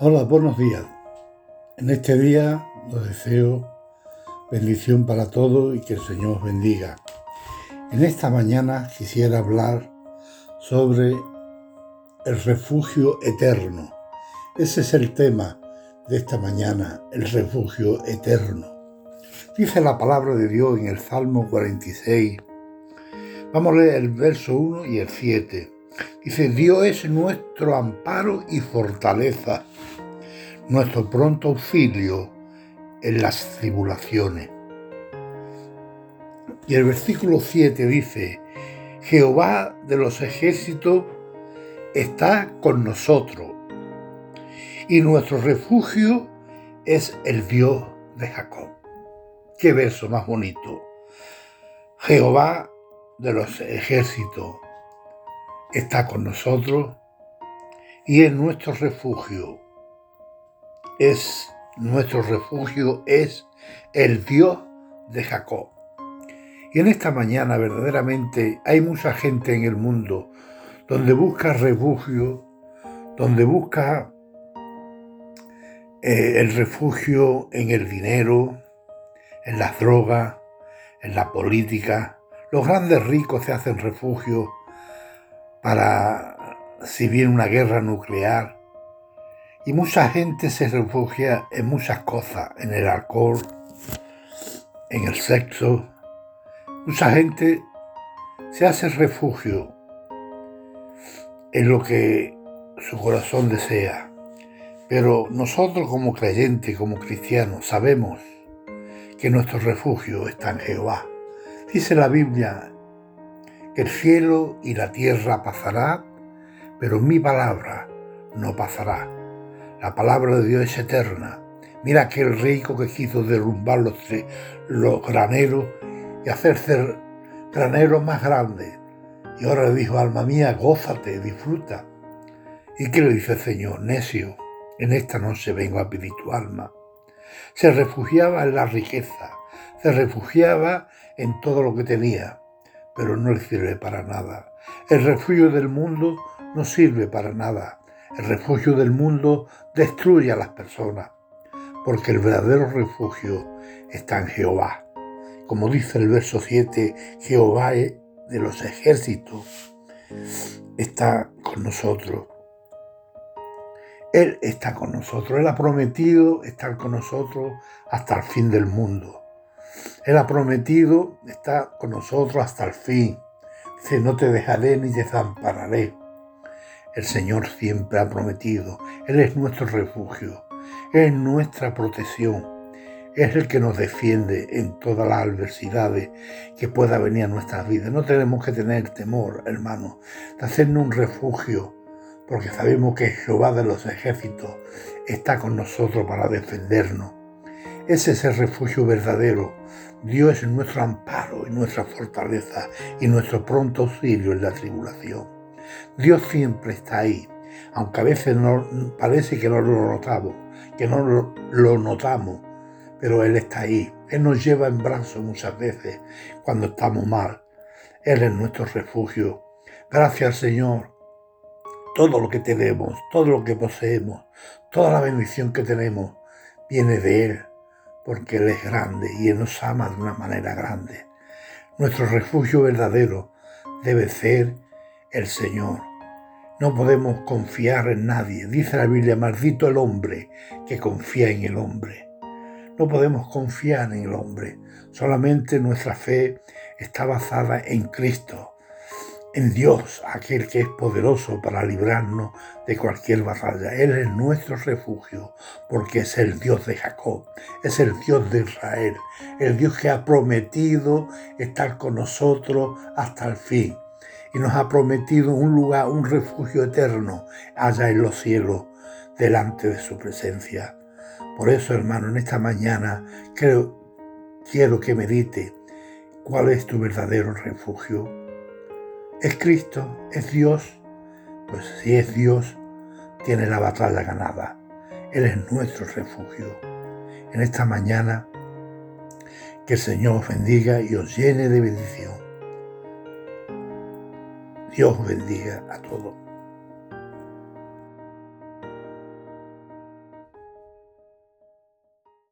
Hola, buenos días. En este día os deseo bendición para todos y que el Señor os bendiga. En esta mañana quisiera hablar sobre el refugio eterno. Ese es el tema de esta mañana, el refugio eterno. Dice la palabra de Dios en el Salmo 46. Vamos a leer el verso 1 y el 7. Dice, Dios es nuestro amparo y fortaleza nuestro pronto auxilio en las tribulaciones. Y el versículo 7 dice, Jehová de los ejércitos está con nosotros y nuestro refugio es el Dios de Jacob. Qué verso más bonito. Jehová de los ejércitos está con nosotros y es nuestro refugio es nuestro refugio, es el Dios de Jacob. Y en esta mañana verdaderamente hay mucha gente en el mundo donde busca refugio, donde busca eh, el refugio en el dinero, en las drogas, en la política. Los grandes ricos se hacen refugio para si viene una guerra nuclear, y mucha gente se refugia en muchas cosas, en el alcohol, en el sexo. Mucha gente se hace refugio en lo que su corazón desea. Pero nosotros como creyentes, como cristianos, sabemos que nuestro refugio está en Jehová. Dice la Biblia el cielo y la tierra pasará, pero mi palabra no pasará. La palabra de Dios es eterna. Mira aquel rico que quiso derrumbar los, los graneros y hacerse graneros más grandes. Y ahora le dijo, alma mía, gózate, disfruta. ¿Y qué le dice el Señor? Necio, en esta noche vengo a pedir tu alma. Se refugiaba en la riqueza, se refugiaba en todo lo que tenía, pero no le sirve para nada. El refugio del mundo no sirve para nada. El refugio del mundo destruye a las personas, porque el verdadero refugio está en Jehová. Como dice el verso 7, Jehová de los ejércitos está con nosotros. Él está con nosotros. Él ha prometido estar con nosotros hasta el fin del mundo. Él ha prometido estar con nosotros hasta el fin. Dice, no te dejaré ni desampararé. El Señor siempre ha prometido. Él es nuestro refugio, es nuestra protección. Es el que nos defiende en todas las adversidades que pueda venir a nuestras vidas. No tenemos que tener temor, hermano, de hacernos un refugio, porque sabemos que Jehová de los ejércitos está con nosotros para defendernos. Ese es el refugio verdadero. Dios es nuestro amparo y nuestra fortaleza y nuestro pronto auxilio en la tribulación. Dios siempre está ahí, aunque a veces no, parece que no lo notamos, que no lo, lo notamos, pero Él está ahí. Él nos lleva en brazos muchas veces cuando estamos mal. Él es nuestro refugio. Gracias Señor. Todo lo que tenemos, todo lo que poseemos, toda la bendición que tenemos, viene de Él, porque Él es grande y Él nos ama de una manera grande. Nuestro refugio verdadero debe ser el Señor. No podemos confiar en nadie. Dice la Biblia, maldito el hombre que confía en el hombre. No podemos confiar en el hombre. Solamente nuestra fe está basada en Cristo, en Dios, aquel que es poderoso para librarnos de cualquier batalla. Él es nuestro refugio, porque es el Dios de Jacob, es el Dios de Israel, el Dios que ha prometido estar con nosotros hasta el fin y nos ha prometido un lugar, un refugio eterno allá en los cielos, delante de su presencia. Por eso, hermano, en esta mañana creo, quiero que medite cuál es tu verdadero refugio. ¿Es Cristo? ¿Es Dios? Pues si es Dios, tiene la batalla ganada. Él es nuestro refugio. En esta mañana, que el Señor os bendiga y os llene de bendición. Dios bendiga a todos.